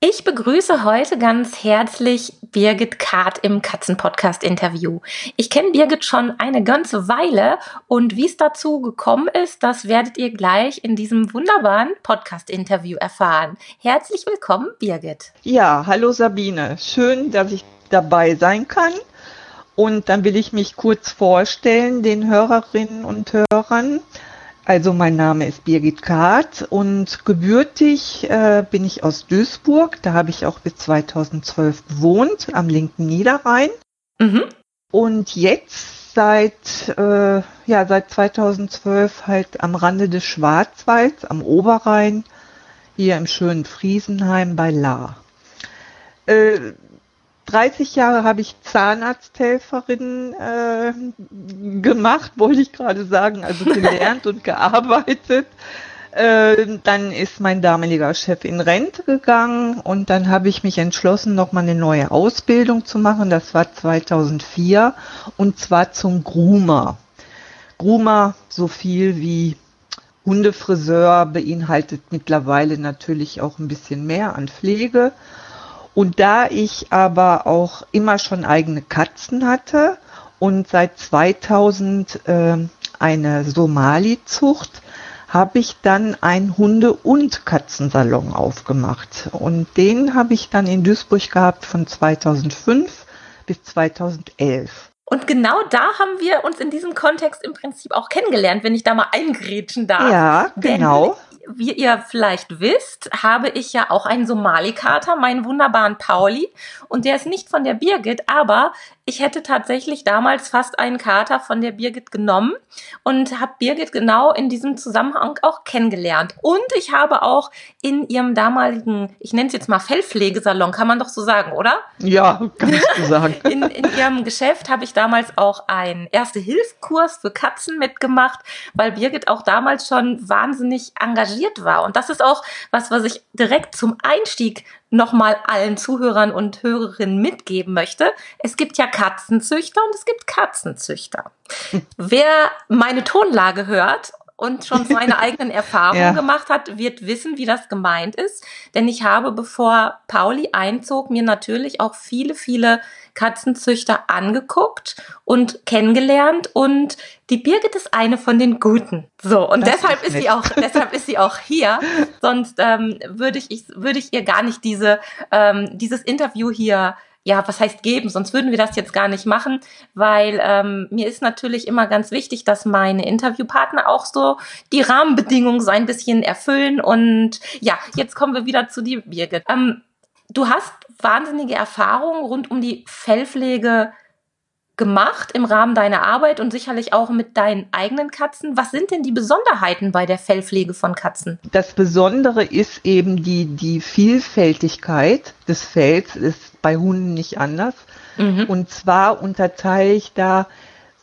Ich begrüße heute ganz herzlich Birgit Kart im Katzenpodcast-Interview. Ich kenne Birgit schon eine ganze Weile und wie es dazu gekommen ist, das werdet ihr gleich in diesem wunderbaren Podcast-Interview erfahren. Herzlich willkommen, Birgit. Ja, hallo Sabine. Schön, dass ich dabei sein kann. Und dann will ich mich kurz vorstellen den Hörerinnen und Hörern. Also mein Name ist Birgit Kahrt und gebürtig äh, bin ich aus Duisburg. Da habe ich auch bis 2012 gewohnt, am linken Niederrhein. Mhm. Und jetzt seit, äh, ja, seit 2012 halt am Rande des Schwarzwalds, am Oberrhein, hier im schönen Friesenheim bei La. Äh, 30 Jahre habe ich Zahnarzthelferin äh, gemacht, wollte ich gerade sagen, also gelernt und gearbeitet. Äh, dann ist mein damaliger Chef in Rente gegangen und dann habe ich mich entschlossen, nochmal eine neue Ausbildung zu machen. Das war 2004 und zwar zum Groomer. Groomer so viel wie Hundefriseur beinhaltet mittlerweile natürlich auch ein bisschen mehr an Pflege. Und da ich aber auch immer schon eigene Katzen hatte und seit 2000 äh, eine Somali-Zucht, habe ich dann einen Hunde- und Katzensalon aufgemacht. Und den habe ich dann in Duisburg gehabt von 2005 bis 2011. Und genau da haben wir uns in diesem Kontext im Prinzip auch kennengelernt, wenn ich da mal eingrätschen darf. Ja, genau. Wie ihr vielleicht wisst, habe ich ja auch einen Somali-Kater, meinen wunderbaren Pauli. Und der ist nicht von der Birgit, aber ich hätte tatsächlich damals fast einen Kater von der Birgit genommen und habe Birgit genau in diesem Zusammenhang auch kennengelernt. Und ich habe auch in ihrem damaligen, ich nenne es jetzt mal Fellpflegesalon, kann man doch so sagen, oder? Ja, kannst du sagen. in, in ihrem Geschäft habe ich damals auch einen Erste-Hilfskurs für Katzen mitgemacht, weil Birgit auch damals schon wahnsinnig engagiert war. Und das ist auch was, was ich direkt zum Einstieg nochmal allen Zuhörern und Hörerinnen mitgeben möchte. Es gibt ja Katzenzüchter und es gibt Katzenzüchter. Wer meine Tonlage hört und schon seine eigenen Erfahrungen ja. gemacht hat, wird wissen, wie das gemeint ist. Denn ich habe, bevor Pauli einzog, mir natürlich auch viele, viele Katzenzüchter angeguckt und kennengelernt und die Birgit ist eine von den Guten. So und das deshalb ist, ist sie auch, deshalb ist sie auch hier. Sonst ähm, würde ich, ich würde ich ihr gar nicht diese ähm, dieses Interview hier ja, was heißt geben, sonst würden wir das jetzt gar nicht machen, weil ähm, mir ist natürlich immer ganz wichtig, dass meine Interviewpartner auch so die Rahmenbedingungen so ein bisschen erfüllen. Und ja, jetzt kommen wir wieder zu dir, Birgit. Ähm, du hast wahnsinnige Erfahrungen rund um die Fellpflege gemacht im Rahmen deiner Arbeit und sicherlich auch mit deinen eigenen Katzen. Was sind denn die Besonderheiten bei der Fellpflege von Katzen? Das Besondere ist eben die, die Vielfältigkeit des Fells, ist bei Hunden nicht anders. Mhm. Und zwar unterteile ich da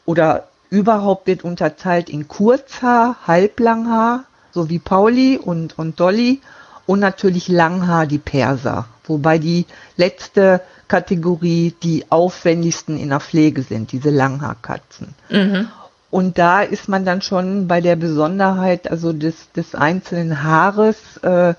oder überhaupt wird unterteilt in Kurzhaar, Halblanghaar, so wie Pauli und, und Dolly und natürlich Langhaar, die Perser. Wobei die letzte Kategorie die aufwendigsten in der Pflege sind, diese Langhaarkatzen. Mhm. Und da ist man dann schon bei der Besonderheit, also des, des einzelnen Haares. Äh,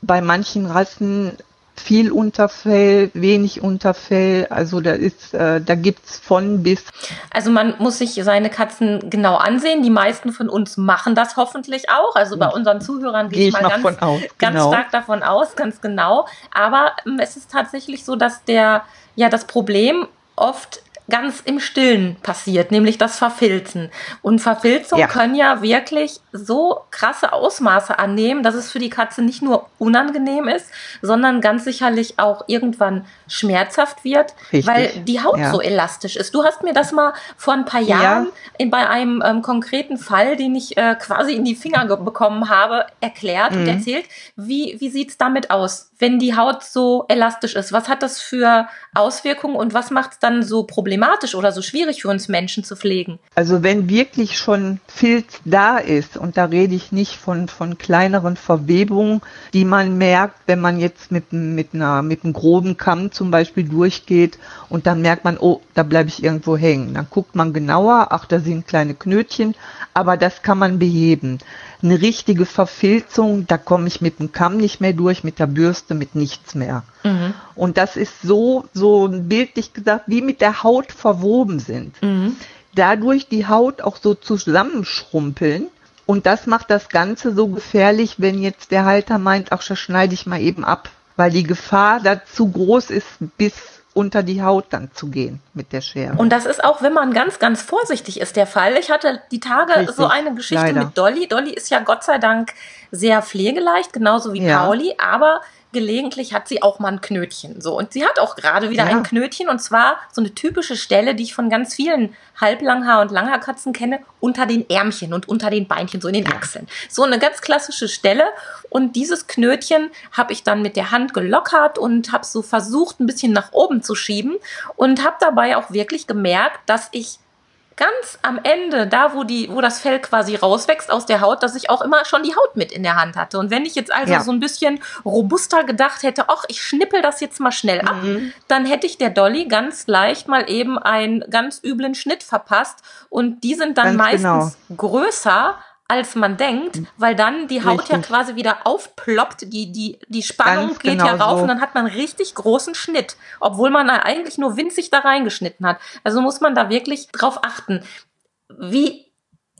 bei manchen Rassen viel Unterfell, wenig Unterfell. Also da ist, äh, da gibt's von bis. Also man muss sich seine Katzen genau ansehen. Die meisten von uns machen das hoffentlich auch. Also bei unseren Zuhörern gehe ich, mal ganz, aus, ganz genau. stark davon aus, ganz genau. Aber ähm, es ist tatsächlich so, dass der, ja, das Problem oft ganz im Stillen passiert, nämlich das Verfilzen. Und Verfilzungen ja. können ja wirklich so krasse Ausmaße annehmen, dass es für die Katze nicht nur unangenehm ist, sondern ganz sicherlich auch irgendwann schmerzhaft wird, Richtig. weil die Haut ja. so elastisch ist. Du hast mir das mal vor ein paar Jahren ja. in, bei einem ähm, konkreten Fall, den ich äh, quasi in die Finger bekommen habe, erklärt mhm. und erzählt. Wie, wie sieht's damit aus, wenn die Haut so elastisch ist? Was hat das für Auswirkungen und was macht es dann so problematisch? Problematisch oder so schwierig für uns Menschen zu pflegen? Also wenn wirklich schon Filz da ist, und da rede ich nicht von, von kleineren Verwebungen, die man merkt, wenn man jetzt mit, mit, einer, mit einem groben Kamm zum Beispiel durchgeht und dann merkt man, oh, da bleibe ich irgendwo hängen. Dann guckt man genauer, ach, da sind kleine Knötchen, aber das kann man beheben. Eine richtige Verfilzung, da komme ich mit dem Kamm nicht mehr durch, mit der Bürste, mit nichts mehr. Mhm. Und das ist so, so bildlich gesagt, wie mit der Haut verwoben sind. Mhm. Dadurch die Haut auch so zusammenschrumpeln. Und das macht das Ganze so gefährlich, wenn jetzt der Halter meint, ach, das schneide ich mal eben ab. Weil die Gefahr da zu groß ist, bis unter die Haut dann zu gehen mit der Schere. Und das ist auch, wenn man ganz, ganz vorsichtig ist, der Fall. Ich hatte die Tage Richtig, so eine Geschichte leider. mit Dolly. Dolly ist ja Gott sei Dank sehr pflegeleicht, genauso wie ja. Pauli, aber gelegentlich hat sie auch mal ein Knötchen. So. Und sie hat auch gerade wieder ja. ein Knötchen und zwar so eine typische Stelle, die ich von ganz vielen Halblanghaar- und Langhaarkatzen kenne, unter den Ärmchen und unter den Beinchen, so in den Achseln. So eine ganz klassische Stelle. Und dieses Knötchen habe ich dann mit der Hand gelockert und habe so versucht, ein bisschen nach oben zu schieben und habe dabei auch wirklich gemerkt, dass ich ganz am Ende, da wo die, wo das Fell quasi rauswächst aus der Haut, dass ich auch immer schon die Haut mit in der Hand hatte. Und wenn ich jetzt also ja. so ein bisschen robuster gedacht hätte, ach, ich schnippel das jetzt mal schnell ab, mhm. dann hätte ich der Dolly ganz leicht mal eben einen ganz üblen Schnitt verpasst. Und die sind dann ganz meistens genau. größer als man denkt, weil dann die Haut richtig. ja quasi wieder aufploppt, die, die, die Spannung Ganz geht genau ja rauf so. und dann hat man richtig großen Schnitt, obwohl man eigentlich nur winzig da reingeschnitten hat. Also muss man da wirklich drauf achten. Wie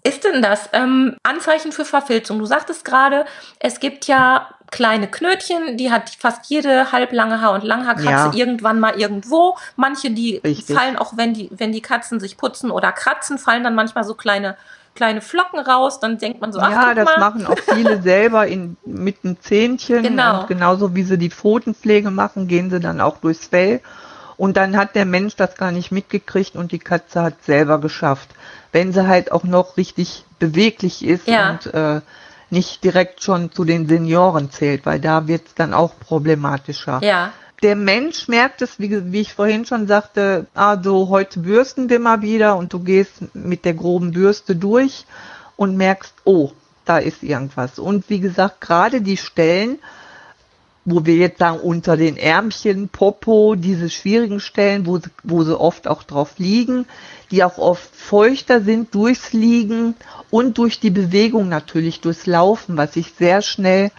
ist denn das? Ähm, Anzeichen für Verfilzung. Du sagtest gerade, es gibt ja kleine Knötchen, die hat fast jede halblange Haar- und Langhaarkatze ja. irgendwann mal irgendwo. Manche, die Richtig. fallen auch, wenn die, wenn die Katzen sich putzen oder kratzen, fallen dann manchmal so kleine kleine Flocken raus, dann denkt man so, ach, Ja, das mal. machen auch viele selber in, mit einem Zähnchen. Genau. Und genauso wie sie die Pfotenpflege machen, gehen sie dann auch durchs Fell. Und dann hat der Mensch das gar nicht mitgekriegt und die Katze hat selber geschafft. Wenn sie halt auch noch richtig beweglich ist ja. und äh, nicht direkt schon zu den Senioren zählt, weil da wird es dann auch problematischer. Ja der Mensch merkt es, wie, wie, ich vorhin schon sagte, also heute bürsten wir mal wieder und du gehst mit der groben Bürste durch und merkst, oh, da ist irgendwas. Und wie gesagt, gerade die Stellen, wo wir jetzt sagen, unter den Ärmchen, Popo, diese schwierigen Stellen, wo, wo sie oft auch drauf liegen, die auch oft feuchter sind durchs Liegen und durch die Bewegung natürlich, durchs Laufen, was sich sehr schnell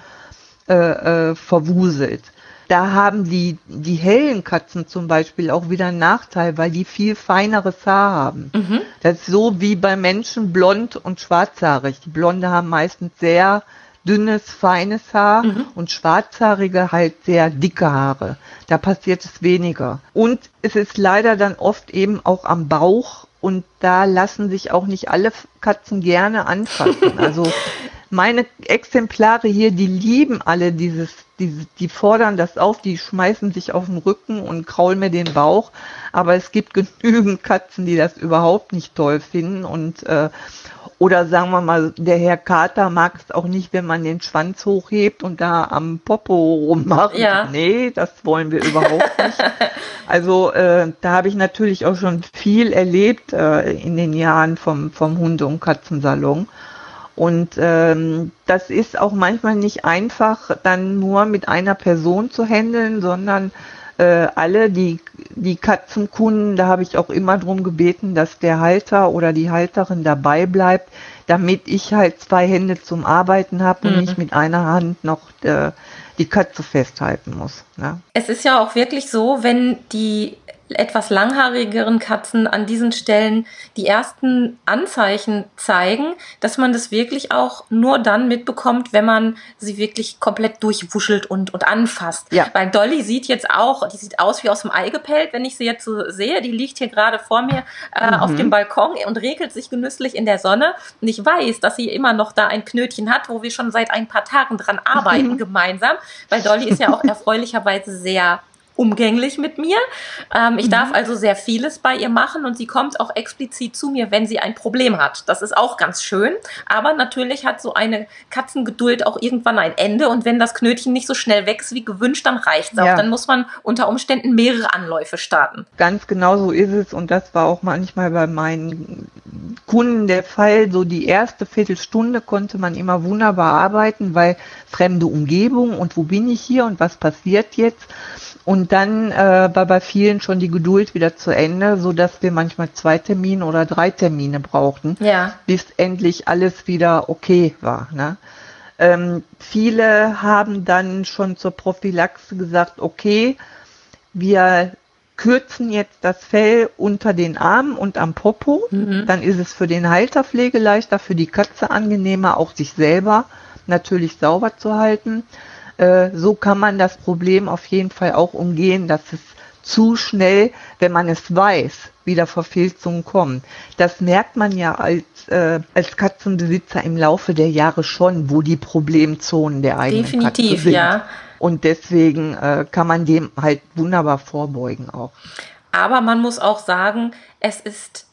äh, äh, verwuselt. Da haben die, die hellen Katzen zum Beispiel auch wieder einen Nachteil, weil die viel feineres Haar haben. Mhm. Das ist so wie bei Menschen blond und schwarzhaarig. Die Blonde haben meistens sehr dünnes, feines Haar mhm. und Schwarzhaarige halt sehr dicke Haare. Da passiert es weniger. Und es ist leider dann oft eben auch am Bauch und da lassen sich auch nicht alle Katzen gerne anfassen. Also meine Exemplare hier, die lieben alle dieses, dieses, die fordern das auf, die schmeißen sich auf den Rücken und kraulen mir den Bauch. Aber es gibt genügend Katzen, die das überhaupt nicht toll finden und äh, oder sagen wir mal, der Herr Kater mag es auch nicht, wenn man den Schwanz hochhebt und da am Popo rummacht. Ja. Nee, das wollen wir überhaupt nicht. Also äh, da habe ich natürlich auch schon viel erlebt äh, in den Jahren vom, vom Hunde- und Katzensalon. Und ähm, das ist auch manchmal nicht einfach, dann nur mit einer Person zu handeln, sondern äh, alle die, die Katzenkunden, da habe ich auch immer drum gebeten, dass der Halter oder die Halterin dabei bleibt, damit ich halt zwei Hände zum Arbeiten habe und mhm. nicht mit einer Hand noch äh, die Katze festhalten muss. Ne? Es ist ja auch wirklich so, wenn die etwas langhaarigeren Katzen an diesen Stellen die ersten Anzeichen zeigen, dass man das wirklich auch nur dann mitbekommt, wenn man sie wirklich komplett durchwuschelt und, und anfasst. Ja. Weil Dolly sieht jetzt auch, die sieht aus wie aus dem Ei gepellt, wenn ich sie jetzt so sehe. Die liegt hier gerade vor mir äh, mhm. auf dem Balkon und regelt sich genüsslich in der Sonne. Und ich weiß, dass sie immer noch da ein Knötchen hat, wo wir schon seit ein paar Tagen dran arbeiten mhm. gemeinsam, weil Dolly ist ja auch erfreulicherweise sehr umgänglich mit mir. Ähm, ich mhm. darf also sehr vieles bei ihr machen und sie kommt auch explizit zu mir, wenn sie ein Problem hat. Das ist auch ganz schön. Aber natürlich hat so eine Katzengeduld auch irgendwann ein Ende und wenn das Knötchen nicht so schnell wächst wie gewünscht, dann reicht es ja. auch. Dann muss man unter Umständen mehrere Anläufe starten. Ganz genau so ist es und das war auch manchmal bei meinen Kunden der Fall. So die erste Viertelstunde konnte man immer wunderbar arbeiten, weil fremde Umgebung und wo bin ich hier und was passiert jetzt? Und dann äh, war bei vielen schon die Geduld wieder zu Ende, so dass wir manchmal zwei Termine oder drei Termine brauchten, ja. bis endlich alles wieder okay war. Ne? Ähm, viele haben dann schon zur Prophylaxe gesagt, okay, wir kürzen jetzt das Fell unter den Armen und am Popo. Mhm. Dann ist es für den Halter pflegeleichter, für die Katze angenehmer, auch sich selber natürlich sauber zu halten. Äh, so kann man das Problem auf jeden Fall auch umgehen, dass es zu schnell, wenn man es weiß, wieder Verfilzungen kommen. Das merkt man ja als, äh, als Katzenbesitzer im Laufe der Jahre schon, wo die Problemzonen der eigenen Definitiv, Katze sind. ja. Und deswegen äh, kann man dem halt wunderbar vorbeugen auch. Aber man muss auch sagen, es ist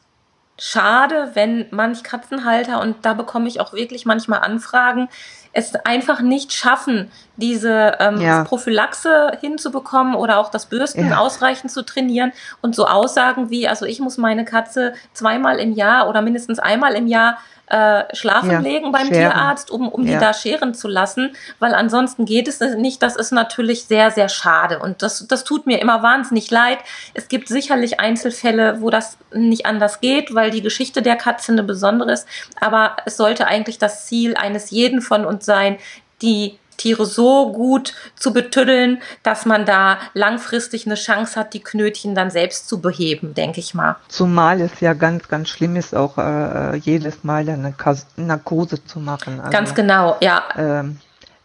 schade, wenn manch Katzenhalter, und da bekomme ich auch wirklich manchmal Anfragen, es einfach nicht schaffen, diese ähm, ja. Prophylaxe hinzubekommen oder auch das Bürsten ja. ausreichend zu trainieren und so Aussagen wie, also ich muss meine Katze zweimal im Jahr oder mindestens einmal im Jahr äh, schlafen ja, legen beim scheren. Tierarzt, um, um die da scheren zu lassen, weil ansonsten geht es nicht. Das ist natürlich sehr, sehr schade und das, das tut mir immer wahnsinnig leid. Es gibt sicherlich Einzelfälle, wo das nicht anders geht, weil die Geschichte der Katze eine besondere ist, aber es sollte eigentlich das Ziel eines jeden von uns sein, die Tiere so gut zu betüddeln, dass man da langfristig eine Chance hat, die Knötchen dann selbst zu beheben, denke ich mal. Zumal es ja ganz, ganz schlimm ist, auch äh, jedes Mal eine Narkose zu machen. Also, ganz genau, ja. Äh,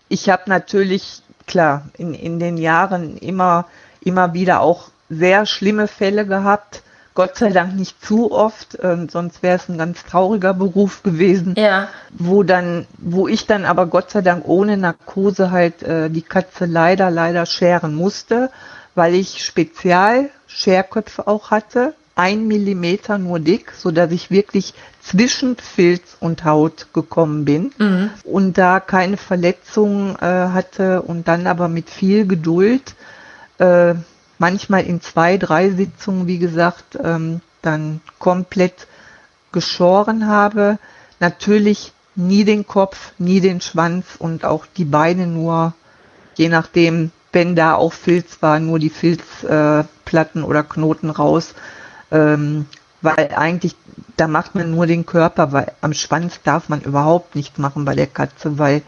ich habe natürlich, klar, in, in den Jahren immer, immer wieder auch sehr schlimme Fälle gehabt Gott sei Dank nicht zu oft, äh, sonst wäre es ein ganz trauriger Beruf gewesen. Ja. Wo dann, wo ich dann aber Gott sei Dank ohne Narkose halt äh, die Katze leider, leider scheren musste, weil ich spezial Scherköpfe auch hatte, ein Millimeter nur dick, so dass ich wirklich zwischen Filz und Haut gekommen bin mhm. und da keine Verletzungen äh, hatte und dann aber mit viel Geduld äh, manchmal in zwei, drei Sitzungen, wie gesagt, ähm, dann komplett geschoren habe. Natürlich nie den Kopf, nie den Schwanz und auch die Beine nur, je nachdem, wenn da auch Filz war, nur die Filzplatten äh, oder Knoten raus. Ähm, weil eigentlich, da macht man nur den Körper, weil am Schwanz darf man überhaupt nichts machen bei der Katze, weil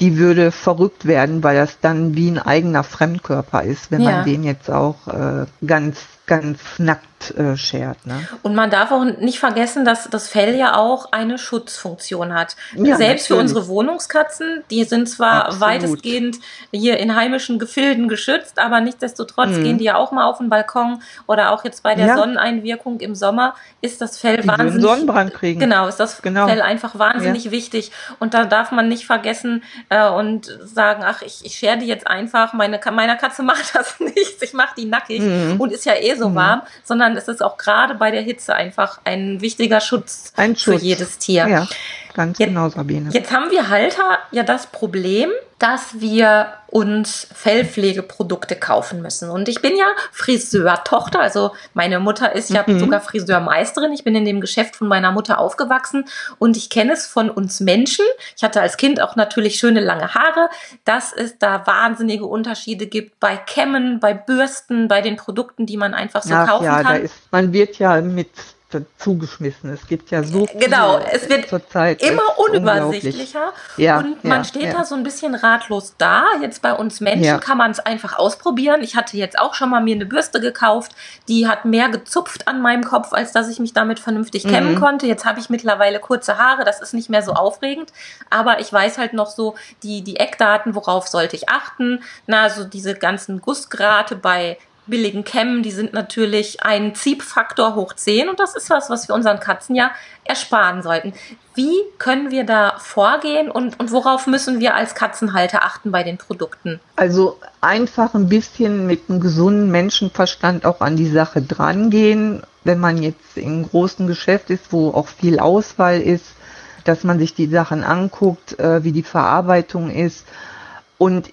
die würde verrückt werden, weil das dann wie ein eigener Fremdkörper ist, wenn ja. man den jetzt auch äh, ganz ganz nackt äh, schert. Ne? Und man darf auch nicht vergessen, dass das Fell ja auch eine Schutzfunktion hat. Ja, Selbst natürlich. für unsere Wohnungskatzen, die sind zwar Absolut. weitestgehend hier in heimischen Gefilden geschützt, aber nichtsdestotrotz mhm. gehen die ja auch mal auf den Balkon oder auch jetzt bei der ja. Sonneneinwirkung im Sommer ist das Fell die wahnsinnig. Sonnenbrand kriegen. Genau, ist das genau. Fell einfach wahnsinnig ja. wichtig. Und da darf man nicht vergessen äh, und sagen, ach, ich, ich schere die jetzt einfach, meine, meiner Katze macht das nichts, ich mache die nackig mhm. und ist ja eh so mhm. warm, sondern es ist auch gerade bei der Hitze einfach ein wichtiger Schutz, ein Schutz. für jedes Tier. Ja. Ganz jetzt, genau, Sabine. Jetzt haben wir Halter ja das Problem, dass wir uns Fellpflegeprodukte kaufen müssen. Und ich bin ja Friseurtochter, also meine Mutter ist ja mhm. sogar Friseurmeisterin. Ich bin in dem Geschäft von meiner Mutter aufgewachsen und ich kenne es von uns Menschen. Ich hatte als Kind auch natürlich schöne lange Haare, dass es da wahnsinnige Unterschiede gibt bei Kämmen, bei Bürsten, bei den Produkten, die man einfach so Ach, kaufen ja, kann. Da ist, man wird ja mit zugeschmissen. Es gibt ja so genau, es wird zurzeit immer unübersichtlicher ja, und man ja, steht ja. da so ein bisschen ratlos da. Jetzt bei uns Menschen kann man es einfach ausprobieren. Ich hatte jetzt auch schon mal mir eine Bürste gekauft, die hat mehr gezupft an meinem Kopf, als dass ich mich damit vernünftig mhm. kämmen konnte. Jetzt habe ich mittlerweile kurze Haare, das ist nicht mehr so aufregend, aber ich weiß halt noch so die die Eckdaten, worauf sollte ich achten. Na, so diese ganzen Gussgrate bei billigen Kämmen, die sind natürlich ein Ziehfaktor hoch 10 und das ist was, was wir unseren Katzen ja ersparen sollten. Wie können wir da vorgehen und, und worauf müssen wir als Katzenhalter achten bei den Produkten? Also einfach ein bisschen mit einem gesunden Menschenverstand auch an die Sache drangehen, wenn man jetzt im großen Geschäft ist, wo auch viel Auswahl ist, dass man sich die Sachen anguckt, äh, wie die Verarbeitung ist und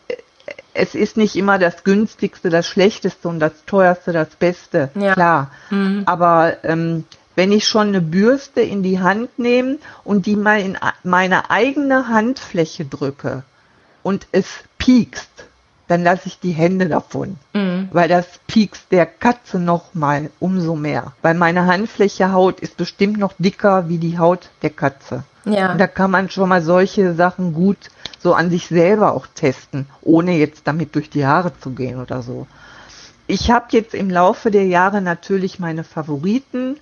es ist nicht immer das günstigste, das schlechteste und das teuerste, das Beste. Ja. Klar. Mhm. Aber ähm, wenn ich schon eine Bürste in die Hand nehme und die mal in meine eigene Handfläche drücke und es piekst, dann lasse ich die Hände davon, mhm. weil das piekst der Katze noch mal umso mehr. Weil meine Handfläche Haut ist bestimmt noch dicker wie die Haut der Katze. Ja. Und da kann man schon mal solche Sachen gut so an sich selber auch testen, ohne jetzt damit durch die Haare zu gehen oder so. Ich habe jetzt im Laufe der Jahre natürlich meine Favoriten,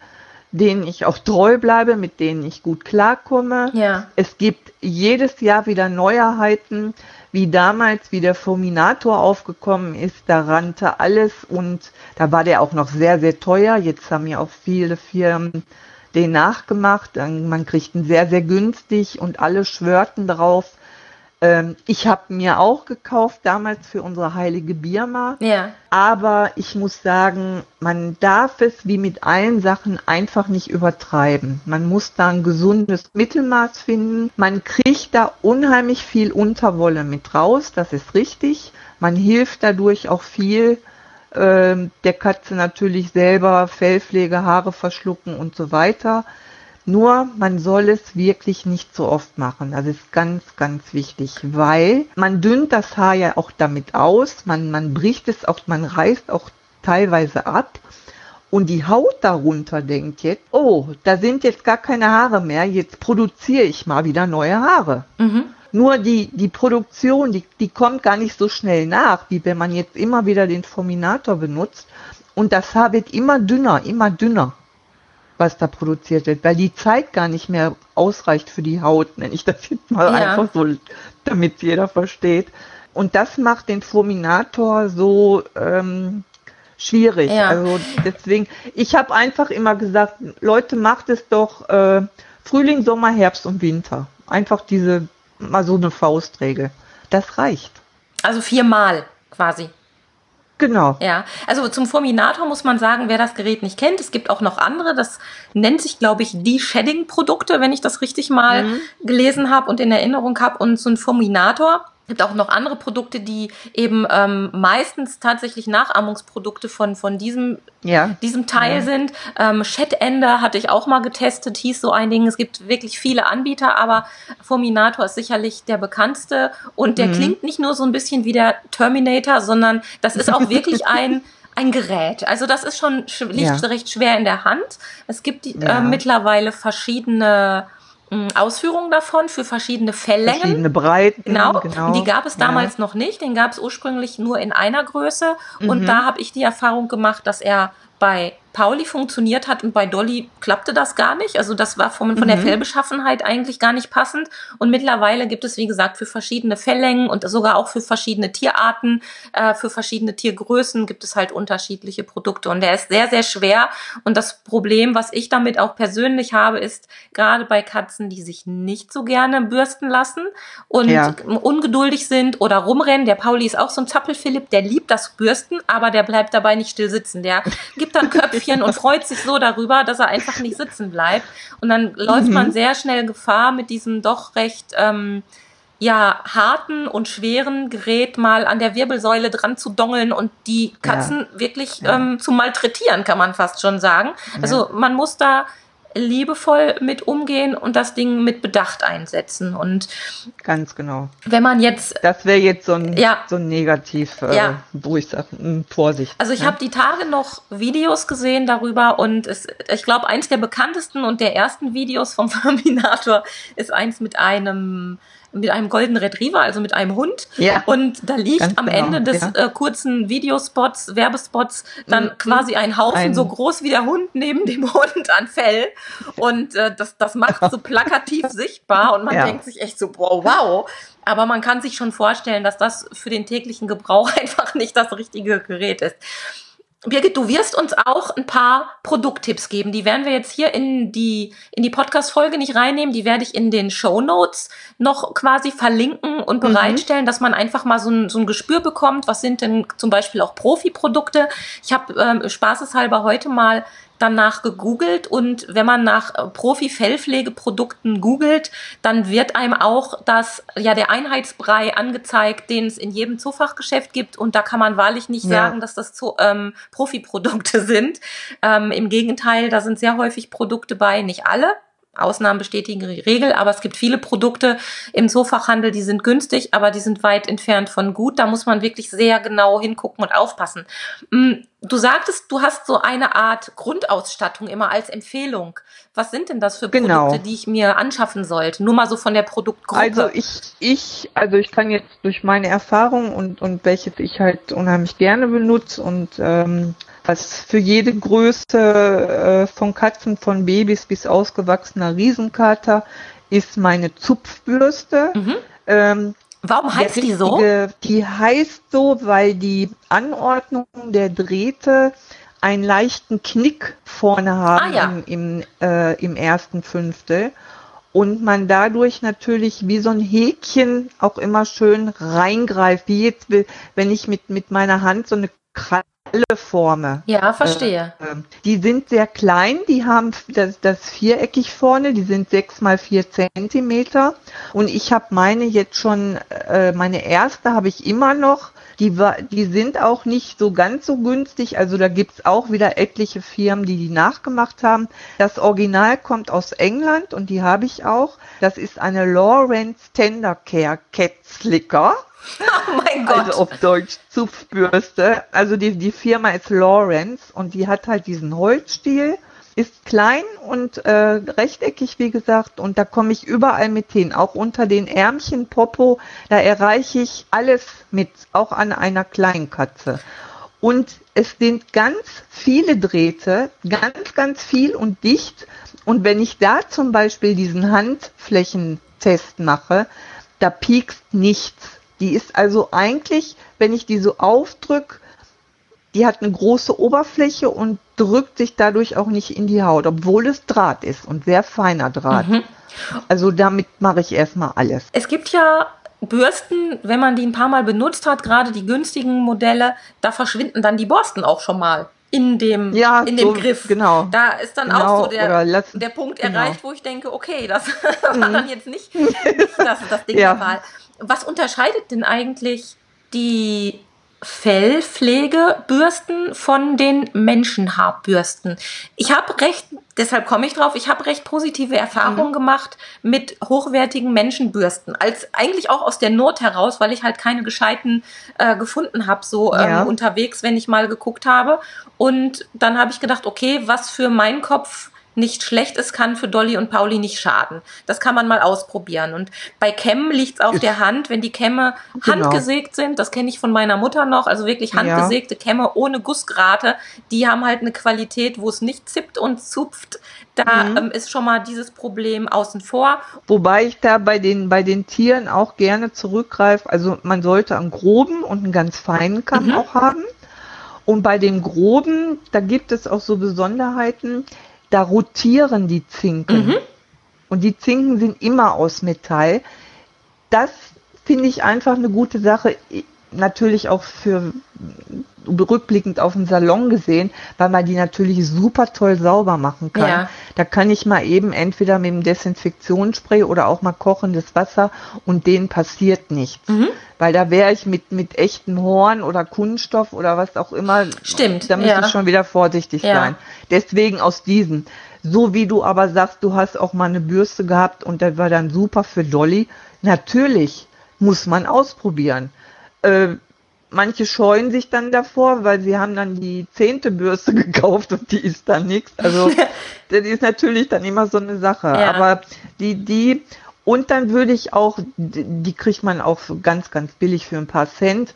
denen ich auch treu bleibe, mit denen ich gut klarkomme. Ja. Es gibt jedes Jahr wieder Neuerheiten, wie damals, wie der Fulminator aufgekommen ist, da rannte alles und da war der auch noch sehr, sehr teuer. Jetzt haben ja auch viele Firmen den nachgemacht. Man kriegt ihn sehr, sehr günstig und alle schwörten drauf, ähm, ich habe mir auch gekauft damals für unsere heilige Birma. Ja. Aber ich muss sagen, man darf es wie mit allen Sachen einfach nicht übertreiben. Man muss da ein gesundes Mittelmaß finden. Man kriegt da unheimlich viel Unterwolle mit raus, das ist richtig. Man hilft dadurch auch viel äh, der Katze natürlich selber, Fellpflege, Haare verschlucken und so weiter. Nur man soll es wirklich nicht so oft machen. Das ist ganz, ganz wichtig, weil man dünnt das Haar ja auch damit aus, man, man bricht es auch, man reißt auch teilweise ab. Und die Haut darunter denkt jetzt, oh, da sind jetzt gar keine Haare mehr, jetzt produziere ich mal wieder neue Haare. Mhm. Nur die, die Produktion, die, die kommt gar nicht so schnell nach, wie wenn man jetzt immer wieder den Forminator benutzt. Und das Haar wird immer dünner, immer dünner was da produziert wird, weil die Zeit gar nicht mehr ausreicht für die Haut, nenne ich das jetzt mal ja. einfach so, damit jeder versteht. Und das macht den Fulminator so ähm, schwierig. Ja. Also deswegen, ich habe einfach immer gesagt, Leute, macht es doch äh, Frühling, Sommer, Herbst und Winter. Einfach diese, mal so eine Faustregel. Das reicht. Also viermal quasi. Genau. Ja, also zum Fulminator muss man sagen, wer das Gerät nicht kennt, es gibt auch noch andere. Das nennt sich, glaube ich, die Shedding-Produkte, wenn ich das richtig mal mhm. gelesen habe und in Erinnerung habe. Und so ein Fulminator gibt auch noch andere Produkte, die eben ähm, meistens tatsächlich Nachahmungsprodukte von, von diesem, ja. diesem Teil ja. sind. Ähm, Chat-Ender hatte ich auch mal getestet, hieß so ein Ding. Es gibt wirklich viele Anbieter, aber Fulminator ist sicherlich der bekannteste und der mhm. klingt nicht nur so ein bisschen wie der Terminator, sondern das ist auch wirklich ein ein Gerät. Also das ist schon liegt ja. recht schwer in der Hand. Es gibt die, äh, mittlerweile verschiedene Ausführungen davon für verschiedene Felllängen. Verschiedene Breiten. Genau. genau. Die gab es damals ja. noch nicht. Den gab es ursprünglich nur in einer Größe. Mhm. Und da habe ich die Erfahrung gemacht, dass er bei Pauli funktioniert hat und bei Dolly klappte das gar nicht. Also das war von, von mhm. der Fellbeschaffenheit eigentlich gar nicht passend. Und mittlerweile gibt es, wie gesagt, für verschiedene Felllängen und sogar auch für verschiedene Tierarten, äh, für verschiedene Tiergrößen gibt es halt unterschiedliche Produkte. Und der ist sehr, sehr schwer. Und das Problem, was ich damit auch persönlich habe, ist gerade bei Katzen, die sich nicht so gerne bürsten lassen und ja. ungeduldig sind oder rumrennen. Der Pauli ist auch so ein Zappelphilipp, der liebt das Bürsten, aber der bleibt dabei nicht still sitzen. Der gibt dann Köpfchen Köpfchen und freut sich so darüber, dass er einfach nicht sitzen bleibt. Und dann läuft mhm. man sehr schnell Gefahr, mit diesem doch recht ähm, ja, harten und schweren Gerät mal an der Wirbelsäule dran zu dongeln und die Katzen ja. wirklich ja. Ähm, zu malträtieren, kann man fast schon sagen. Also man muss da liebevoll mit umgehen und das Ding mit Bedacht einsetzen. Und ganz genau. Wenn man jetzt. Das wäre jetzt so ein, ja, so ein Negativ, äh, ja. wo ich sage, Vorsicht. Also ich ne? habe die Tage noch Videos gesehen darüber und es, ich glaube, eins der bekanntesten und der ersten Videos vom Terminator ist eins mit einem mit einem Golden Retriever, also mit einem Hund. Ja. Und da liegt am genau, Ende des ja. äh, kurzen Videospots, Werbespots, dann mhm. quasi ein Haufen ein so groß wie der Hund neben dem Hund an Fell. Und äh, das, das macht so plakativ sichtbar und man ja. denkt sich echt so, wow, wow. Aber man kann sich schon vorstellen, dass das für den täglichen Gebrauch einfach nicht das richtige Gerät ist. Birgit, du wirst uns auch ein paar Produkttipps geben. Die werden wir jetzt hier in die, in die Podcast-Folge nicht reinnehmen. Die werde ich in den Show Notes noch quasi verlinken und mhm. bereitstellen, mhm. dass man einfach mal so ein, so ein Gespür bekommt. Was sind denn zum Beispiel auch Profi-Produkte? Ich habe ähm, spaßeshalber heute mal danach gegoogelt und wenn man nach äh, Profi-Fellpflegeprodukten googelt, dann wird einem auch das, ja, der Einheitsbrei angezeigt, den es in jedem Zoofachgeschäft gibt und da kann man wahrlich nicht ja. sagen, dass das Zo ähm, Profi-Produkte sind. Ähm, Im Gegenteil, da sind sehr häufig Produkte bei, nicht alle, Ausnahmen bestätigen die Regel, aber es gibt viele Produkte im Zoofachhandel, die sind günstig, aber die sind weit entfernt von gut. Da muss man wirklich sehr genau hingucken und aufpassen. Mm, du sagtest, du hast so eine Art Grundausstattung immer als Empfehlung. Was sind denn das für Produkte, genau. die ich mir anschaffen sollte? Nur mal so von der Produktgruppe. Also ich, ich, also ich kann jetzt durch meine Erfahrung und, und welches ich halt unheimlich gerne benutze und ähm, was für jede Größe äh, von Katzen, von Babys bis ausgewachsener Riesenkater ist meine Zupfbürste. Mhm. Ähm, Warum heißt richtige, die so? Die heißt so, weil die Anordnung der Drähte einen leichten Knick vorne haben ah, ja. im, im, äh, im ersten Fünftel und man dadurch natürlich wie so ein Häkchen auch immer schön reingreift, wie jetzt, wenn ich mit, mit meiner Hand so eine Kralle forme. Ja, verstehe. Äh, die sind sehr klein, die haben das, das viereckig vorne, die sind sechs mal vier Zentimeter. Und ich habe meine jetzt schon, äh, meine erste habe ich immer noch. Die, die sind auch nicht so ganz so günstig. Also da gibt's auch wieder etliche Firmen, die die nachgemacht haben. Das Original kommt aus England und die habe ich auch. Das ist eine Lawrence Tender Care Cat Slicker. Oh mein Gott. Also auf Deutsch Zupfbürste. Also die, die Firma ist Lawrence und die hat halt diesen Holzstiel, ist klein und äh, rechteckig, wie gesagt, und da komme ich überall mit hin. Auch unter den Ärmchen, Popo, da erreiche ich alles mit, auch an einer Kleinkatze. Und es sind ganz viele Drähte, ganz, ganz viel und dicht. Und wenn ich da zum Beispiel diesen Handflächentest mache, da piekst nichts. Die ist also eigentlich, wenn ich die so aufdrücke, die hat eine große Oberfläche und drückt sich dadurch auch nicht in die Haut, obwohl es Draht ist und sehr feiner Draht. Mhm. Also damit mache ich erstmal alles. Es gibt ja Bürsten, wenn man die ein paar Mal benutzt hat, gerade die günstigen Modelle, da verschwinden dann die Borsten auch schon mal in dem, ja, in dem so, Griff. Genau. Da ist dann genau, auch so der, der Punkt genau. erreicht, wo ich denke, okay, das war mhm. dann jetzt nicht, nicht das, das Ding ja. Wahl was unterscheidet denn eigentlich die Fellpflegebürsten von den Menschenhaarbürsten. Ich habe recht, deshalb komme ich drauf, ich habe recht positive Erfahrungen mhm. gemacht mit hochwertigen Menschenbürsten. Als eigentlich auch aus der Not heraus, weil ich halt keine gescheiten äh, gefunden habe, so ähm, ja. unterwegs, wenn ich mal geguckt habe. Und dann habe ich gedacht, okay, was für meinen Kopf nicht schlecht ist, kann für Dolly und Pauli nicht schaden. Das kann man mal ausprobieren. Und bei Kämmen liegt es auf der Hand, wenn die Kämme genau. handgesägt sind, das kenne ich von meiner Mutter noch, also wirklich handgesägte ja. Kämme ohne Gussgrate, die haben halt eine Qualität, wo es nicht zippt und zupft. Da mhm. ähm, ist schon mal dieses Problem außen vor. Wobei ich da bei den, bei den Tieren auch gerne zurückgreife. Also man sollte einen groben und einen ganz feinen Kamm mhm. auch haben. Und bei den groben, da gibt es auch so Besonderheiten da rotieren die Zinken. Mhm. Und die Zinken sind immer aus Metall. Das finde ich einfach eine gute Sache. Natürlich auch für rückblickend auf den Salon gesehen, weil man die natürlich super toll sauber machen kann. Ja. Da kann ich mal eben entweder mit dem Desinfektionsspray oder auch mal kochendes Wasser und denen passiert nichts. Mhm. Weil da wäre ich mit, mit echtem Horn oder Kunststoff oder was auch immer. Stimmt. Da müsste ja. ich schon wieder vorsichtig ja. sein. Deswegen aus diesen. So wie du aber sagst, du hast auch mal eine Bürste gehabt und das war dann super für Dolly. Natürlich muss man ausprobieren. Äh, manche scheuen sich dann davor, weil sie haben dann die zehnte Bürste gekauft und die ist dann nichts. Also das ist natürlich dann immer so eine Sache. Ja. Aber die, die, und dann würde ich auch, die kriegt man auch ganz, ganz billig für ein paar Cent.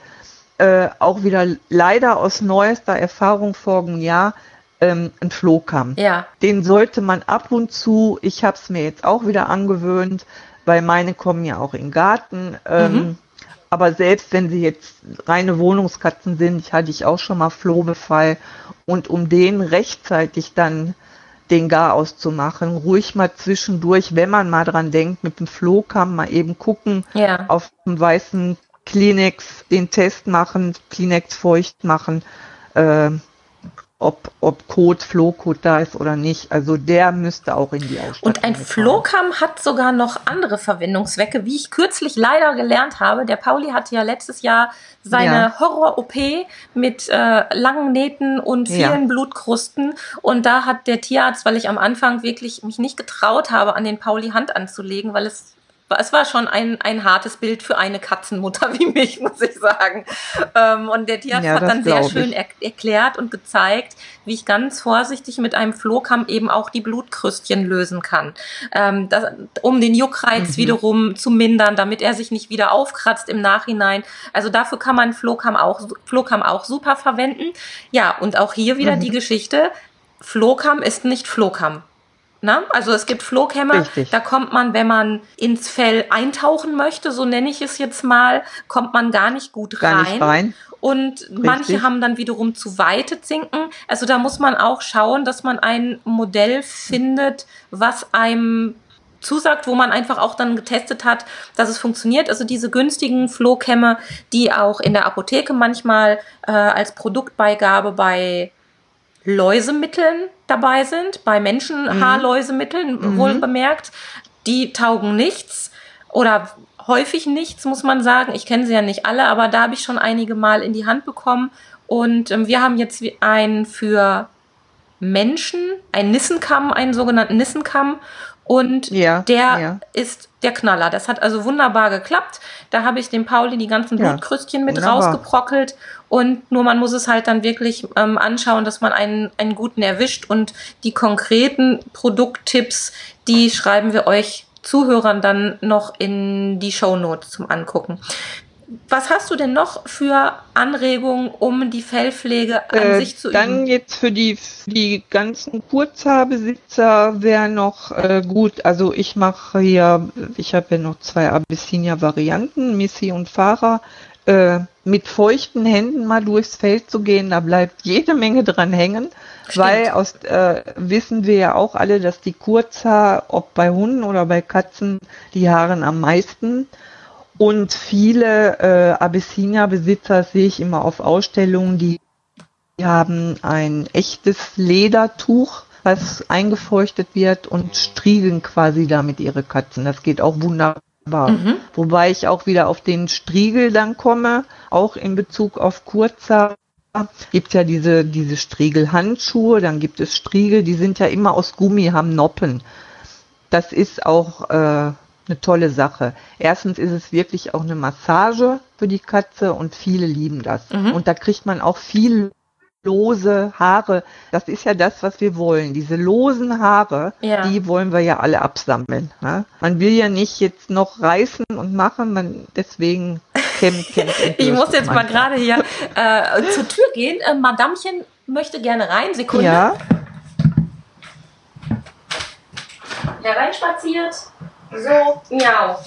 Äh, auch wieder leider aus neuester Erfahrung vorigen Jahr ähm, ein Flohkamm. Ja. Den sollte man ab und zu, ich habe es mir jetzt auch wieder angewöhnt, weil meine kommen ja auch in den Garten. Ähm, mhm aber selbst wenn sie jetzt reine Wohnungskatzen sind, hatte ich auch schon mal Flohbefall. Und um den rechtzeitig dann den Gar auszumachen, ruhig mal zwischendurch, wenn man mal dran denkt, mit dem Flohkamm mal eben gucken, Ja. auf dem weißen Kleenex den Test machen, Kleenex feucht machen, äh, ob, ob Kot, Flohkot da ist oder nicht. Also der müsste auch in die Ausstattung. Und ein. Flohkamm hat sogar noch andere Verwendungszwecke, wie ich kürzlich leider gelernt habe. Der Pauli hatte ja letztes Jahr seine Ja. Horror-OP mit äh, langen Nähten und vielen Ja. Blutkrusten. Und da hat der Tierarzt, weil ich am Anfang wirklich mich nicht getraut habe, an den Pauli Hand anzulegen, weil es es war schon ein, ein hartes Bild für eine Katzenmutter wie mich, muss ich sagen. Ähm, und der Tierarzt Ja, hat dann sehr schön er erklärt und gezeigt, wie ich ganz vorsichtig mit einem Flohkamm eben auch die Blutkrüstchen lösen kann. Ähm, das, um den Juckreiz Mhm. wiederum zu mindern, damit er sich nicht wieder aufkratzt im Nachhinein. Also dafür kann man Flohkamm auch, Flohkamm auch super verwenden. Ja, und auch hier wieder Mhm. die Geschichte. Flohkamm ist nicht Flohkamm. Na? Also es gibt Flohkämme, Richtig. da kommt man, wenn man ins Fell eintauchen möchte, so nenne ich es jetzt mal, kommt man gar nicht gut Gar rein. nicht rein. Und manche Richtig. haben dann wiederum zu weite Zinken. Also da muss man auch schauen, dass man ein Modell findet, was einem zusagt, wo man einfach auch dann getestet hat, dass es funktioniert. Also diese günstigen Flohkämme, die auch in der Apotheke manchmal äh, als Produktbeigabe bei Läusemitteln dabei sind, bei Menschenhaarläusemitteln Mhm. wohl bemerkt, die taugen nichts oder häufig nichts, muss man sagen. Ich kenne sie ja nicht alle, aber da habe ich schon einige Mal in die Hand bekommen. Und ähm, wir haben jetzt einen für Menschen, einen Nissenkamm, einen sogenannten Nissenkamm. Und Ja, der ja. ist der Knaller. Das hat also wunderbar geklappt. Da habe ich dem Pauli die ganzen Ja, Blutkrüstchen mit wunderbar. rausgeprockelt. Und nur man muss es halt dann wirklich ähm, anschauen, dass man einen, einen guten erwischt. Und die konkreten Produkttipps, die schreiben wir euch Zuhörern dann noch in die Shownotes zum Angucken. Was hast du denn noch für Anregungen, um die Fellpflege an Äh, sich zu dann üben? jetzt für die, für die ganzen Kurzhaarbesitzer wäre noch äh, gut. Also ich mache hier, ich habe ja noch zwei Abyssinia-Varianten, Missy und Farah. Äh, mit feuchten Händen mal durchs Feld zu gehen, da bleibt jede Menge dran hängen, Stimmt. weil aus äh, wissen wir ja auch alle, dass die Kurzhaar, ob bei Hunden oder bei Katzen, die haaren am meisten. Und viele äh, Abyssinia-Besitzer sehe ich immer auf Ausstellungen, die die haben ein echtes Ledertuch, was eingefeuchtet wird und striegeln quasi damit ihre Katzen. Das geht auch wunderbar. Mhm. Wobei ich auch wieder auf den Striegel dann komme, auch in Bezug auf Kurzhaar. Gibt ja diese, diese Striegelhandschuhe, dann gibt es Striegel, die sind ja immer aus Gummi, haben Noppen. Das ist auch äh, eine tolle Sache. Erstens ist es wirklich auch eine Massage für die Katze und viele lieben das. Mhm. Und da kriegt man auch viel lose Haare. Das ist ja das, was wir wollen. Diese losen Haare, Ja. die wollen wir ja alle absammeln. Ne? Man will ja nicht jetzt noch reißen und machen, man deswegen kämmt, kämmt Ich muss jetzt mal gerade hier äh, zur Tür gehen. Äh, Madamchen möchte gerne rein. Sekunde. Ja, Hereinspaziert. So, miau.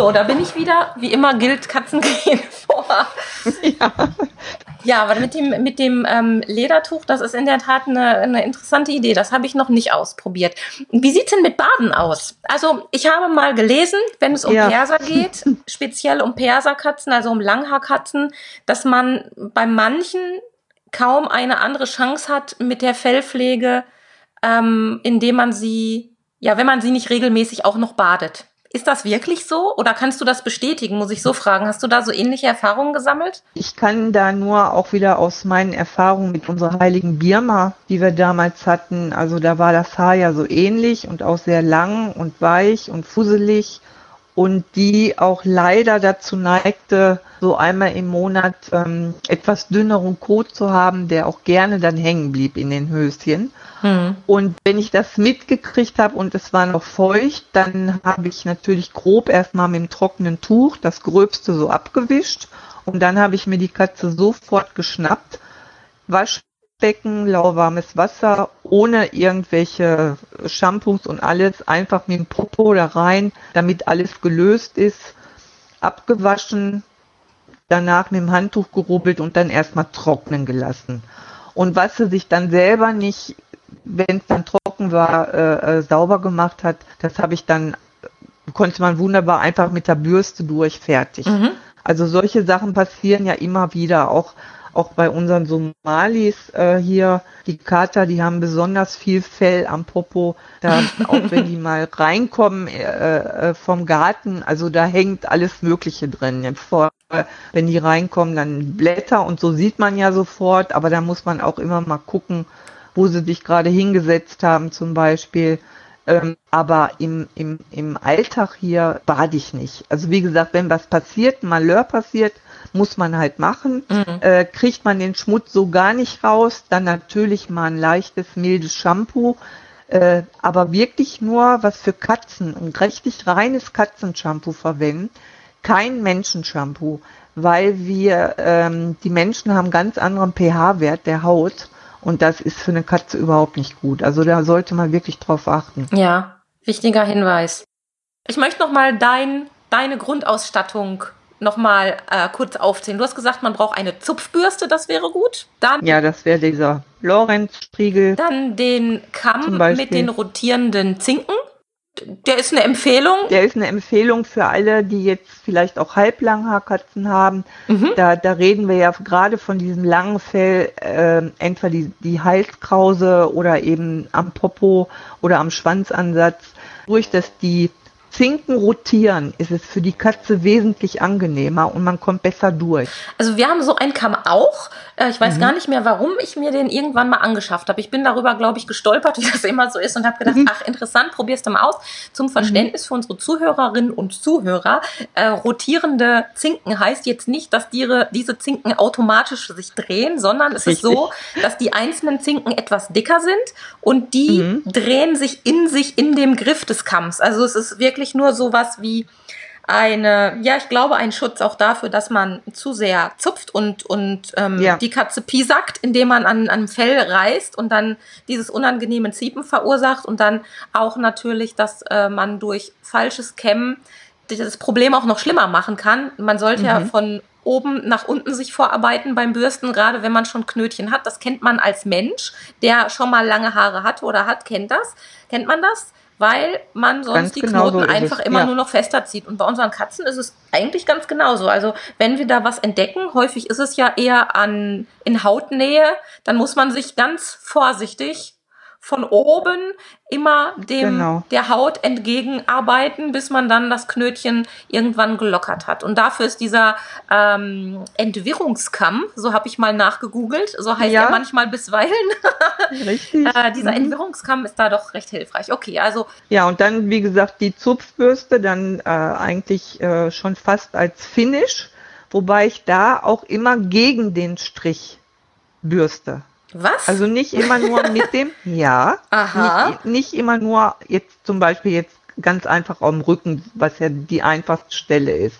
So, da bin ich wieder. Wie immer gilt, Katzen gehen vor. ja. Ja, aber mit dem, mit dem ähm, Ledertuch, das ist in der Tat eine, eine interessante Idee. Das habe ich noch nicht ausprobiert. Wie sieht's denn mit Baden aus? Also, ich habe mal gelesen, wenn es um Ja. Perser geht, speziell um Perserkatzen, also um Langhaarkatzen, dass man bei manchen kaum eine andere Chance hat mit der Fellpflege, ähm, indem man sie, ja, wenn man sie nicht regelmäßig auch noch badet. Ist das wirklich so? Oder kannst du das bestätigen, muss ich so fragen? Hast du da so ähnliche Erfahrungen gesammelt? Ich kann da nur auch wieder aus meinen Erfahrungen mit unserer heiligen Birma, die wir damals hatten, also da war das Haar ja so ähnlich und auch sehr lang und weich und fusselig und die auch leider dazu neigte, so einmal im Monat ähm, etwas dünneren Kot zu haben, der auch gerne dann hängen blieb in den Höschen. Hm. Und wenn ich das mitgekriegt habe und es war noch feucht, dann habe ich natürlich grob erstmal mit dem trockenen Tuch das Gröbste so abgewischt und dann habe ich mir die Katze sofort geschnappt, Waschbecken, lauwarmes Wasser ohne irgendwelche Shampoos und alles, einfach mit dem Popo da rein, damit alles gelöst ist, abgewaschen, danach mit dem Handtuch gerubbelt und dann erstmal trocknen gelassen. Und was sie sich dann selber nicht, wenn es dann trocken war, äh, äh, sauber gemacht hat, das habe ich dann, konnte man wunderbar einfach mit der Bürste durch, fertig. Mhm. Also solche Sachen passieren ja immer wieder, auch auch bei unseren Somalis äh, hier, die Kater, die haben besonders viel Fell am Popo. Da, auch wenn die mal reinkommen äh, äh, vom Garten, also da hängt alles Mögliche drin. Vor, wenn die reinkommen, dann Blätter und so sieht man ja sofort, aber da muss man auch immer mal gucken, wo sie sich gerade hingesetzt haben zum Beispiel. Ähm, aber im, im, im Alltag hier bade ich nicht. Also wie gesagt, wenn was passiert, Malheur passiert, muss man halt machen. Mhm. Äh, kriegt man den Schmutz so gar nicht raus, dann natürlich mal ein leichtes, mildes Shampoo. Äh, aber wirklich nur was für Katzen, ein richtig reines Katzenshampoo verwenden, kein Menschenshampoo, weil wir, ähm, die Menschen haben ganz anderen pH-Wert der Haut und das ist für eine Katze überhaupt nicht gut. Also da sollte man wirklich drauf achten. Ja, wichtiger Hinweis. Ich möchte noch mal dein, deine Grundausstattung nochmal äh, kurz aufzählen. Du hast gesagt, man braucht eine Zupfbürste, das wäre gut. Dann ja, das wäre dieser Lorenz-Striegel. Dann den Kamm mit den rotierenden Zinken. Der ist eine Empfehlung. Der ist eine Empfehlung für alle, die jetzt vielleicht auch Halblanghaarkatzen haben. Mhm. Da, da reden wir ja gerade von diesem langen Fell, äh, entweder die, die Halskrause oder eben am Popo oder am Schwanzansatz. Durch dass die Zinken rotieren, ist es für die Katze wesentlich angenehmer und man kommt besser durch. Also wir haben so einen Kamm auch. Äh, ich weiß mhm. gar nicht mehr, warum ich mir den irgendwann mal angeschafft habe. Ich bin darüber, glaube ich, gestolpert, wie das immer so ist und habe gedacht, mhm. ach interessant, probierst du mal aus. Zum mhm. Verständnis mhm. für unsere Zuhörerinnen und Zuhörer, äh, rotierende Zinken heißt jetzt nicht, dass die, diese Zinken automatisch sich drehen, sondern es Richtig. ist so, dass die einzelnen Zinken etwas dicker sind und die mhm. drehen sich in sich in dem Griff des Kamms. Also es ist wirklich wirklich nur sowas wie eine, ja, ich glaube, ein Schutz auch dafür, dass man zu sehr zupft und, und ähm, ja. die Katze piesackt, indem man an einem Fell reißt und dann dieses unangenehme Ziepen verursacht und dann auch natürlich, dass äh, man durch falsches Kämmen das Problem auch noch schlimmer machen kann. Man sollte mhm. ja von oben nach unten sich vorarbeiten beim Bürsten, gerade wenn man schon Knötchen hat. Das kennt man als Mensch, der schon mal lange Haare hat oder hat, kennt das. Kennt man das? Weil man sonst ganz die genau Knoten so einfach immer ja. nur noch fester zieht. Und bei unseren Katzen ist es eigentlich ganz genauso. Also wenn wir da was entdecken, häufig ist es ja eher an in Hautnähe, dann muss man sich ganz vorsichtig von oben immer dem genau. der Haut entgegenarbeiten, bis man dann das Knötchen irgendwann gelockert hat. Und dafür ist dieser ähm, Entwirrungskamm, so habe ich mal nachgegoogelt, so heißt ja. er manchmal bisweilen. Richtig. äh, dieser mhm. Entwirrungskamm ist da doch recht hilfreich. Okay, also. Ja, und dann, wie gesagt, die Zupfbürste dann äh, eigentlich äh, schon fast als Finish, wobei ich da auch immer gegen den Strich bürste. Was? Also nicht immer nur mit dem, ja. Aha. Nicht, nicht immer nur jetzt zum Beispiel jetzt ganz einfach am Rücken, was ja die einfachste Stelle ist.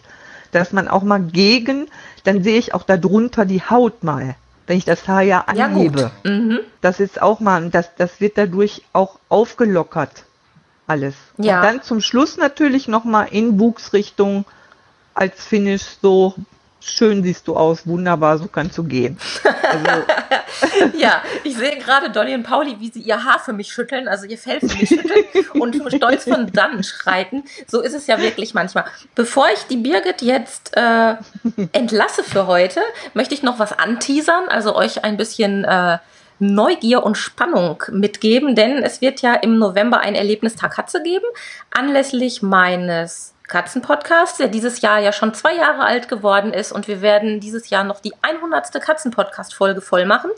Dass man auch mal gegen, dann sehe ich auch darunter die Haut mal, wenn ich das Haar ja anhebe. Ja, mhm. Das ist auch mal, das, das wird dadurch auch aufgelockert. Alles. Ja. Und dann zum Schluss natürlich nochmal in Buchsrichtung als Finish so schön siehst du aus, wunderbar, so kannst du gehen. Also. ja, ich sehe gerade Dolly und Pauli, wie sie ihr Haar für mich schütteln, also ihr Fell für mich schütteln und stolz von dann schreiten. So ist es ja wirklich manchmal. Bevor ich die Birgit jetzt äh, entlasse für heute, möchte ich noch was anteasern, also euch ein bisschen äh, Neugier und Spannung mitgeben, denn es wird ja im November ein Erlebnistag Katze geben, anlässlich meines Katzenpodcast, der dieses Jahr ja schon zwei Jahre alt geworden ist und wir werden dieses Jahr noch die 100. Katzenpodcast-Folge voll machen.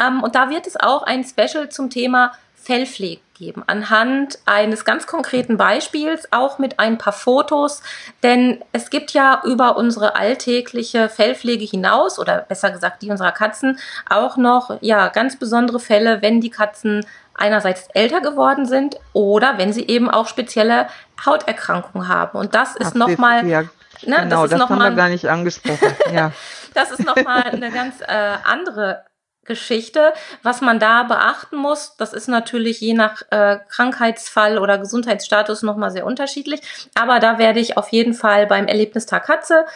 Ähm, und da wird es auch ein Special zum Thema Fellpflege geben, anhand eines ganz konkreten Beispiels, auch mit ein paar Fotos, denn es gibt ja über unsere alltägliche Fellpflege hinaus, oder besser gesagt die unserer Katzen, auch noch ja ganz besondere Fälle, wenn die Katzen einerseits älter geworden sind oder wenn sie eben auch spezielle Hauterkrankungen haben. Und das ist nochmal. Ja, ne, genau, das, das haben mal, wir gar nicht angesprochen. ja. das ist nochmal eine ganz äh, andere Geschichte. Was man da beachten muss, das ist natürlich je nach äh, Krankheitsfall oder Gesundheitsstatus nochmal sehr unterschiedlich. Aber da werde ich auf jeden Fall beim Erlebnistag Katze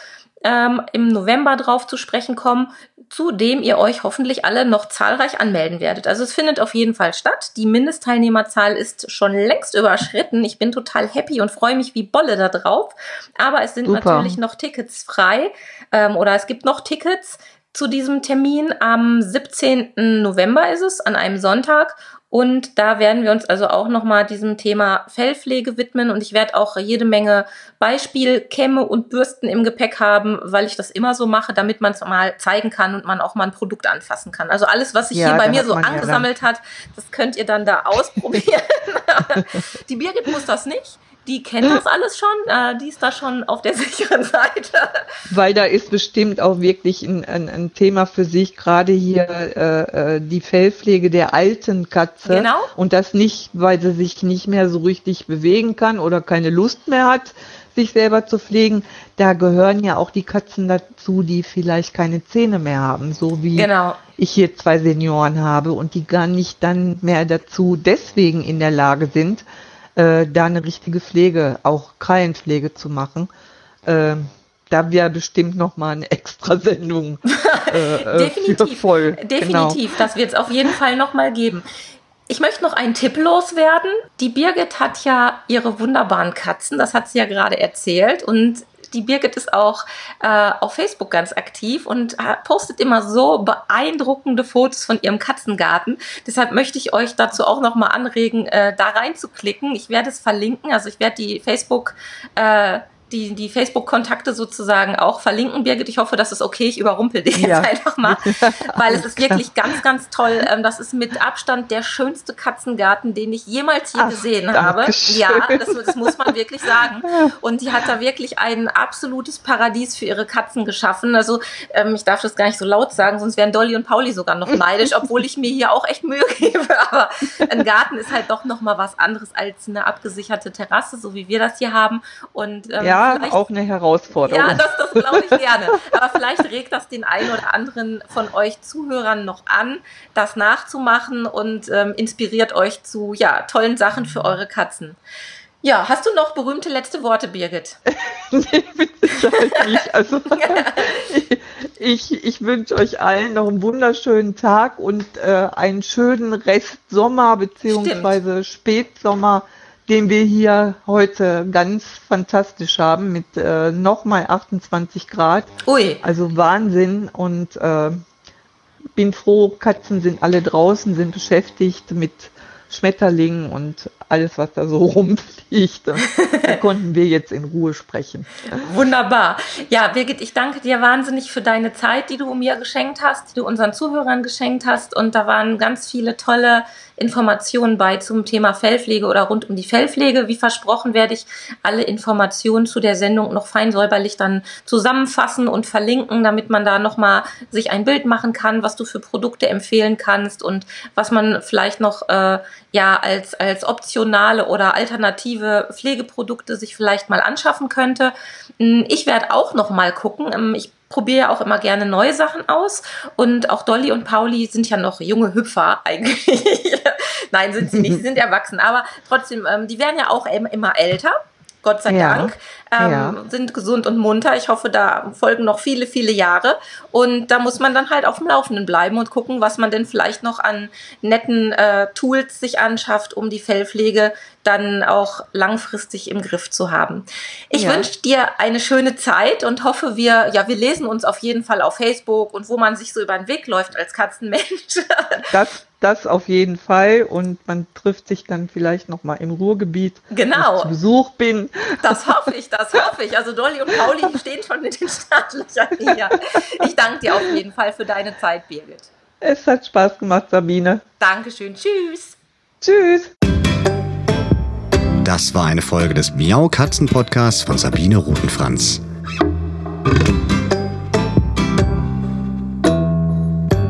ähm, im November drauf zu sprechen kommen, zu dem ihr euch hoffentlich alle noch zahlreich anmelden werdet. Also es findet auf jeden Fall statt. Die Mindestteilnehmerzahl ist schon längst überschritten. Ich bin total happy und freue mich wie Bolle da drauf. Aber es sind Super. natürlich noch Tickets frei ähm, oder es gibt noch Tickets zu diesem Termin. Am 17. November ist es, an einem Sonntag. Und da werden wir uns also auch nochmal diesem Thema Fellpflege widmen. Und ich werde auch jede Menge Beispielkämme und Bürsten im Gepäck haben, weil ich das immer so mache, damit man es mal zeigen kann und man auch mal ein Produkt anfassen kann. Also alles, was sich ja, hier bei mir so angesammelt ja hat, das könnt ihr dann da ausprobieren. Die Birgit muss das nicht die kennt das alles schon, äh, die ist da schon auf der sicheren Seite. Weil da ist bestimmt auch wirklich ein, ein, ein Thema für sich, gerade hier äh, äh, die Fellpflege der alten Katze. Genau. Und das nicht, weil sie sich nicht mehr so richtig bewegen kann oder keine Lust mehr hat, sich selber zu pflegen. Da gehören ja auch die Katzen dazu, die vielleicht keine Zähne mehr haben, so wie genau. ich hier zwei Senioren habe und die gar nicht dann mehr dazu deswegen in der Lage sind, äh, da eine richtige Pflege, auch Krallenpflege zu machen. Äh, da wäre bestimmt noch mal eine extra Sendung äh, definitiv, voll. Definitiv, genau. das wird es auf jeden Fall noch mal geben. Ich möchte noch einen Tipp loswerden. Die Birgit hat ja ihre wunderbaren Katzen, das hat sie ja gerade erzählt. Und die Birgit ist auch äh, auf Facebook ganz aktiv und postet immer so beeindruckende Fotos von ihrem Katzengarten. Deshalb möchte ich euch dazu auch nochmal anregen, äh, da reinzuklicken. Ich werde es verlinken, also ich werde die Facebook äh, die, die Facebook-Kontakte sozusagen auch verlinken. Birgit, ich hoffe, das ist okay. Ich überrumpel dich ja. jetzt einfach mal, weil es ist wirklich ganz, ganz toll. Ähm, das ist mit Abstand der schönste Katzengarten, den ich jemals je Ach, gesehen habe. Ja, das, das, muss man wirklich sagen. Und die hat da wirklich ein absolutes Paradies für ihre Katzen geschaffen. Also ähm, ich darf das gar nicht so laut sagen, sonst wären Dolly und Pauli sogar noch neidisch, obwohl ich mir hier auch echt Mühe gebe. Aber ein Garten ist halt doch noch mal was anderes als eine abgesicherte Terrasse, so wie wir das hier haben. Und ähm, ja auch eine Herausforderung. Ja, das, das glaube ich gerne. Aber vielleicht regt das den einen oder anderen von euch Zuhörern noch an, das nachzumachen und ähm, inspiriert euch zu ja, tollen Sachen für eure Katzen. Ja, hast du noch berühmte letzte Worte, Birgit? nee, mit Sicherheit nicht. Also, ich, ich wünsche euch allen noch einen wunderschönen Tag und äh, einen schönen Rest Sommer beziehungsweise Spätsommer den wir hier heute ganz fantastisch haben mit äh, nochmal 28 Grad. Ui. Also Wahnsinn und äh, bin froh, Katzen sind alle draußen, sind beschäftigt mit Schmetterlingen und alles, was da so rumfliegt. da konnten wir jetzt in Ruhe sprechen. Wunderbar. Ja, Birgit, ich danke dir wahnsinnig für deine Zeit, die du mir geschenkt hast, die du unseren Zuhörern geschenkt hast. Und da waren ganz viele tolle Informationen bei zum Thema Fellpflege oder rund um die Fellpflege. Wie versprochen werde ich alle Informationen zu der Sendung noch fein säuberlich dann zusammenfassen und verlinken, damit man da nochmal sich ein Bild machen kann, was du für Produkte empfehlen kannst und was man vielleicht noch äh, ja als, als optionale oder alternative Pflegeprodukte sich vielleicht mal anschaffen könnte. Hm, ich werde auch noch mal gucken. Ähm, ich probiere ja auch immer gerne neue Sachen aus und auch Dolly und Pauli sind ja noch junge Hüpfer eigentlich. Nein, sind sie nicht, sie sind erwachsen, aber trotzdem, ähm, die werden ja auch immer älter. Gott sei ja, Dank, ähm, ja. sind gesund und munter. Ich hoffe, da folgen noch viele, viele Jahre. Und da muss man dann halt auf dem Laufenden bleiben und gucken, was man denn vielleicht noch an netten äh, Tools sich anschafft, um die Fellpflege dann auch langfristig im Griff zu haben. Ich ja. wünsche dir eine schöne Zeit und hoffe, wir, ja, wir lesen uns auf jeden Fall auf Facebook und wo man sich so über den Weg läuft als Katzenmensch. Das das auf jeden Fall und man trifft sich dann vielleicht noch mal im Ruhrgebiet, genau. wo ich zu Besuch bin. Das hoffe ich, das hoffe ich. Also Dolly und Pauli stehen schon mit den Startlöchern hier. Ich danke dir auf jeden Fall für deine Zeit, Birgit. Es hat Spaß gemacht, Sabine. Dankeschön. Tschüss. Tschüss. Das war eine Folge des Miau Katzen Podcasts von Sabine Rutenfranz.